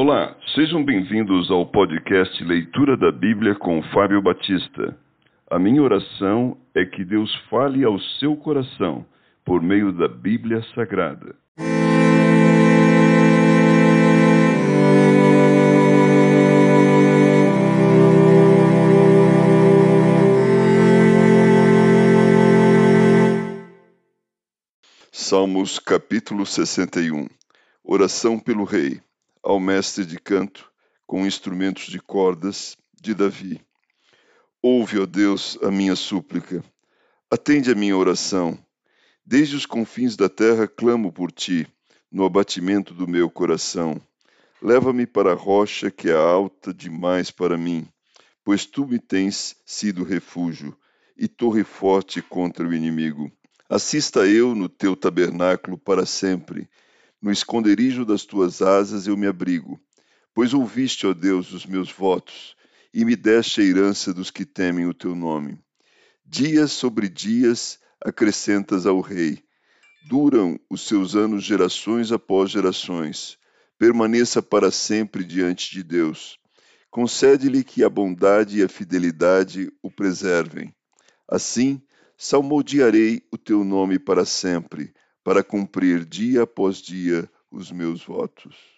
Olá, sejam bem-vindos ao podcast Leitura da Bíblia com Fábio Batista. A minha oração é que Deus fale ao seu coração por meio da Bíblia Sagrada. Salmos capítulo 61 Oração pelo Rei ao mestre de canto com instrumentos de cordas de Davi. Ouve, ó Deus, a minha súplica. Atende a minha oração. Desde os confins da terra clamo por ti, no abatimento do meu coração. Leva-me para a rocha que é alta demais para mim, pois tu me tens sido refúgio e torre forte contra o inimigo. Assista eu no teu tabernáculo para sempre no esconderijo das tuas asas eu me abrigo, pois ouviste, ó Deus, os meus votos e me deste a herança dos que temem o teu nome. Dias sobre dias acrescentas ao rei. Duram os seus anos gerações após gerações. Permaneça para sempre diante de Deus. Concede-lhe que a bondade e a fidelidade o preservem. Assim, salmodiarei o teu nome para sempre para cumprir dia após dia os meus votos.